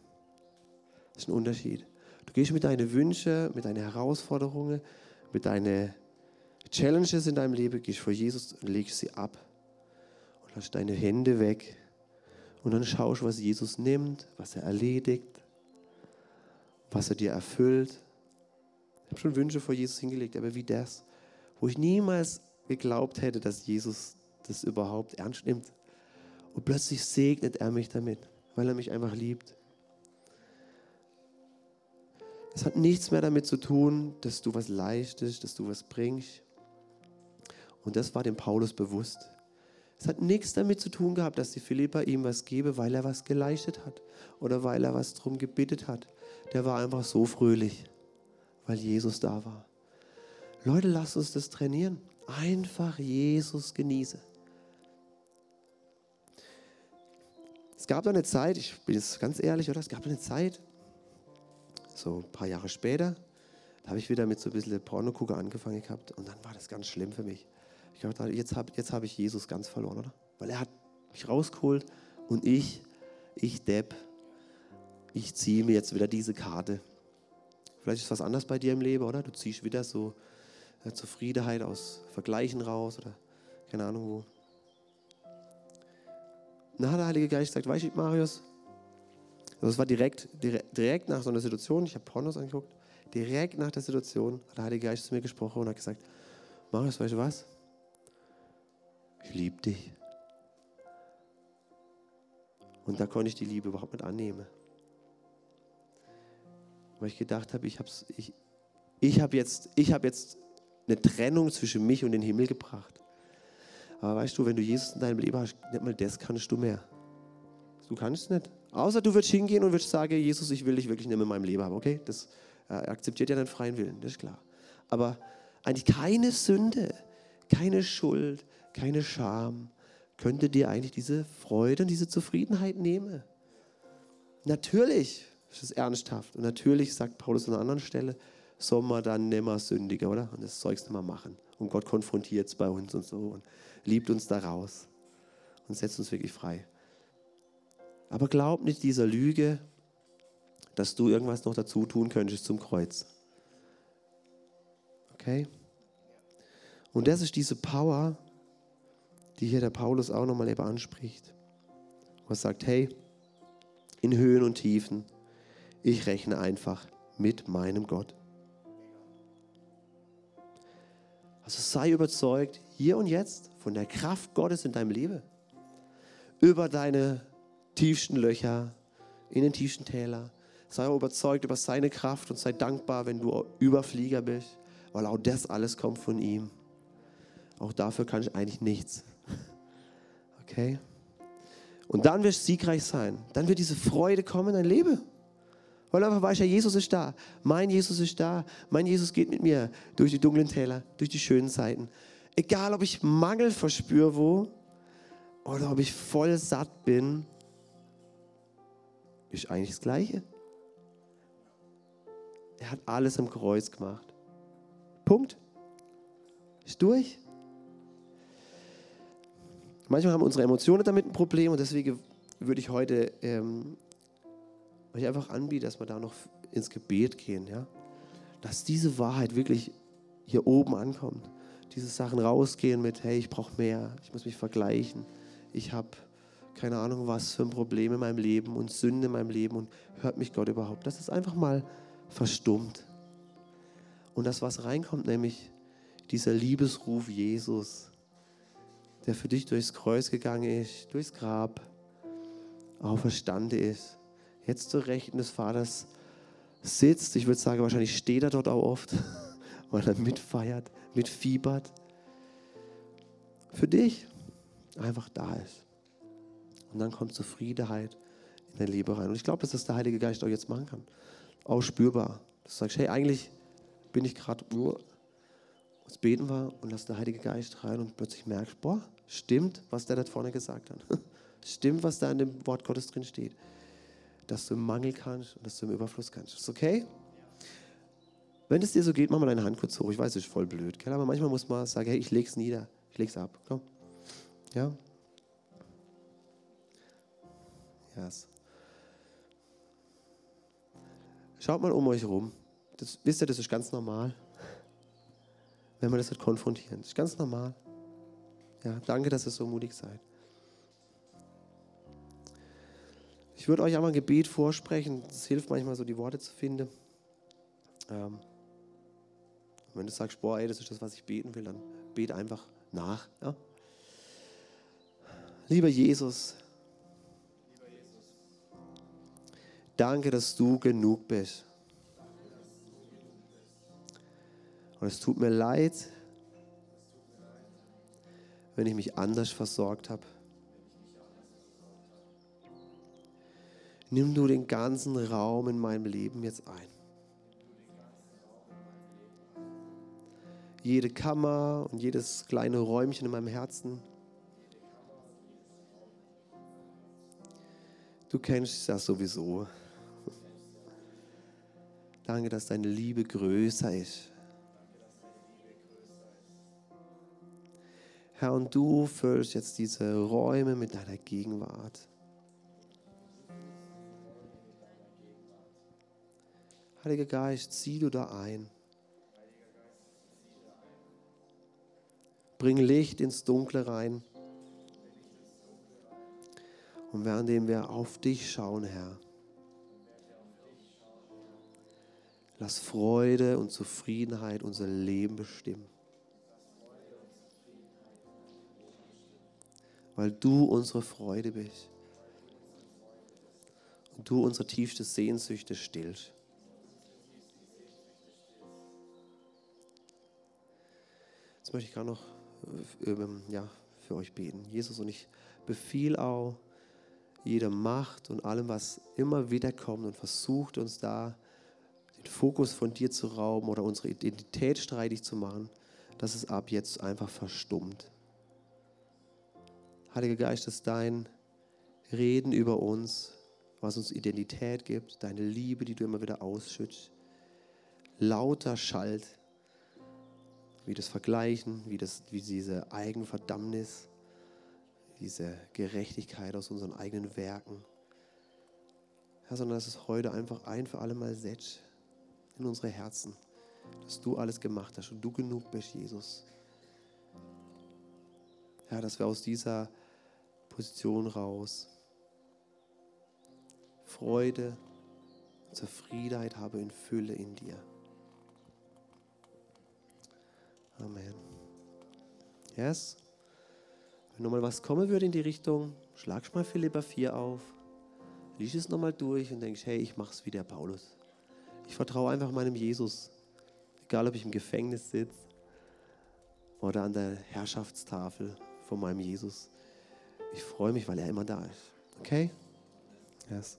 Das ist ein Unterschied. Du gehst mit deinen Wünschen, mit deinen Herausforderungen, mit deinen Challenges in deinem Leben, gehst vor Jesus und legst sie ab. Und lässt deine Hände weg. Und dann schaust, was Jesus nimmt, was er erledigt, was er dir erfüllt. Ich habe schon Wünsche vor Jesus hingelegt, aber wie das, wo ich niemals geglaubt hätte, dass Jesus das überhaupt ernst nimmt. Und plötzlich segnet er mich damit, weil er mich einfach liebt. Es hat nichts mehr damit zu tun, dass du was leistest, dass du was bringst. Und das war dem Paulus bewusst. Es hat nichts damit zu tun gehabt, dass die Philippa ihm was gebe, weil er was geleistet hat oder weil er was drum gebittet hat. Der war einfach so fröhlich, weil Jesus da war. Leute, lasst uns das trainieren. Einfach Jesus genieße. Es gab eine Zeit, ich bin jetzt ganz ehrlich, oder? Es gab eine Zeit, so ein paar Jahre später, da habe ich wieder mit so ein bisschen Pornogucker angefangen gehabt und dann war das ganz schlimm für mich. Ich dachte, jetzt habe jetzt hab ich Jesus ganz verloren, oder? Weil er hat mich rausgeholt und ich, ich Depp, ich ziehe mir jetzt wieder diese Karte. Vielleicht ist was anders bei dir im Leben, oder? Du ziehst wieder so äh, Zufriedenheit aus Vergleichen raus oder keine Ahnung wo. Dann hat der Heilige Geist gesagt, weißt du, Marius, das war direkt, direkt, direkt nach so einer Situation, ich habe Pornos angeguckt, direkt nach der Situation hat der Heilige Geist zu mir gesprochen und hat gesagt, Marius, weißt du was? Ich liebe dich. Und da konnte ich die Liebe überhaupt nicht annehmen. Weil ich gedacht habe, ich habe ich, ich hab jetzt, hab jetzt eine Trennung zwischen mich und den Himmel gebracht. Aber weißt du, wenn du Jesus in deinem Leben hast, nicht mal das kannst du mehr. Du kannst es nicht. Außer du wirst hingehen und wirst sagen, Jesus, ich will dich wirklich nicht mehr in meinem Leben haben. Okay, das äh, akzeptiert ja deinen freien Willen, das ist klar. Aber eigentlich keine Sünde, keine Schuld, keine Scham könnte dir eigentlich diese Freude und diese Zufriedenheit nehmen. Natürlich ist es ernsthaft. Und natürlich sagt Paulus an einer anderen Stelle, soll man dann nimmer sündiger, oder? Und das Zeugs nicht mehr machen. Und Gott konfrontiert es bei uns und so und liebt uns da raus und setzt uns wirklich frei. Aber glaub nicht dieser Lüge, dass du irgendwas noch dazu tun könntest zum Kreuz. Okay? Und das ist diese Power, die hier der Paulus auch nochmal eben anspricht. er sagt, hey, in Höhen und Tiefen, ich rechne einfach mit meinem Gott. Also sei überzeugt, hier und jetzt, von der Kraft Gottes in deinem Leben. Über deine tiefsten Löcher, in den tiefsten Täler. Sei überzeugt über seine Kraft und sei dankbar, wenn du Überflieger bist, weil auch das alles kommt von ihm. Auch dafür kann ich eigentlich nichts. Okay? Und dann wirst du siegreich sein. Dann wird diese Freude kommen in dein Leben. Weil einfach weißt ja, Jesus ist da. Mein Jesus ist da. Mein Jesus geht mit mir durch die dunklen Täler, durch die schönen Zeiten. Egal, ob ich Mangel verspüre wo oder ob ich voll satt bin, ist eigentlich das Gleiche. Er hat alles am Kreuz gemacht. Punkt. Ist durch. Manchmal haben unsere Emotionen damit ein Problem und deswegen würde ich heute ähm, euch einfach anbieten, dass wir da noch ins Gebet gehen, ja? Dass diese Wahrheit wirklich hier oben ankommt. Diese Sachen rausgehen mit, hey, ich brauche mehr, ich muss mich vergleichen, ich habe keine Ahnung was für ein Problem in meinem Leben und Sünde in meinem Leben und hört mich Gott überhaupt. Dass es einfach mal verstummt. Und das, was reinkommt, nämlich dieser Liebesruf Jesus, der für dich durchs Kreuz gegangen ist, durchs Grab, auferstanden ist, jetzt zur Rechten des Vaters sitzt. Ich würde sagen, wahrscheinlich steht er dort auch oft, [LAUGHS] weil er mitfeiert, mitfiebert. Für dich einfach da ist. Und dann kommt Zufriedenheit in dein Leben rein. Und ich glaube, dass das der Heilige Geist auch jetzt machen kann. Auch spürbar. Du sagst, hey, eigentlich bin ich gerade, jetzt beten wir und lass der Heilige Geist rein und plötzlich merkst, boah, stimmt, was der da vorne gesagt hat. [LAUGHS] stimmt, was da in dem Wort Gottes drin steht. Dass du im Mangel kannst und dass du im Überfluss kannst. Ist okay? Wenn es dir so geht, mach mal deine Hand kurz hoch. Ich weiß, es ist voll blöd, gell? aber manchmal muss man sagen, hey, ich leg's nieder, ich leg's ab. Komm. Ja? Yes. Schaut mal um euch herum. Das, wisst ihr, das ist ganz normal. Wenn wir das halt konfrontieren. Das ist ganz normal. Ja, danke, dass ihr so mutig seid. Ich würde euch einmal ein Gebet vorsprechen. Es hilft manchmal so, die Worte zu finden. Ähm, wenn du sagst, boah, ey, das ist das, was ich beten will, dann bete einfach nach. Ja? Lieber Jesus, danke, dass du genug bist. Und es tut mir leid, wenn ich mich anders versorgt habe. Nimm du den ganzen Raum in meinem Leben jetzt ein. Jede Kammer und jedes kleine Räumchen in meinem Herzen. Du kennst das sowieso. Danke, dass deine Liebe größer ist. Herr, und du füllst jetzt diese Räume mit deiner Gegenwart. Heiliger Geist, zieh du da ein. Bring Licht ins Dunkle rein. Und währenddem wir auf dich schauen, Herr, lass Freude und Zufriedenheit unser Leben bestimmen. Weil du unsere Freude bist. Und du unsere tiefste Sehnsüchte stillst. Jetzt möchte ich gerade noch ähm, ja, für euch beten. Jesus, und ich befehle auch jeder Macht und allem, was immer wieder kommt und versucht, uns da den Fokus von dir zu rauben oder unsere Identität streitig zu machen, dass es ab jetzt einfach verstummt. Heiliger Geist, dass dein Reden über uns, was uns Identität gibt, deine Liebe, die du immer wieder ausschützt, lauter schallt wie das Vergleichen, wie, das, wie diese Eigenverdammnis, diese Gerechtigkeit aus unseren eigenen Werken. Herr, sondern dass es heute einfach ein für alle Mal setzt in unsere Herzen, dass du alles gemacht hast und du genug bist, Jesus. Herr, dass wir aus dieser Position raus Freude, Zufriedenheit haben in Fülle in dir. Amen. Yes? Wenn nochmal was kommen würde in die Richtung, schlagst mal Philippa 4 auf, lies es nochmal durch und denkst, hey, ich mach's wie der Paulus. Ich vertraue einfach meinem Jesus. Egal, ob ich im Gefängnis sitze oder an der Herrschaftstafel von meinem Jesus. Ich freue mich, weil er immer da ist. Okay? Yes.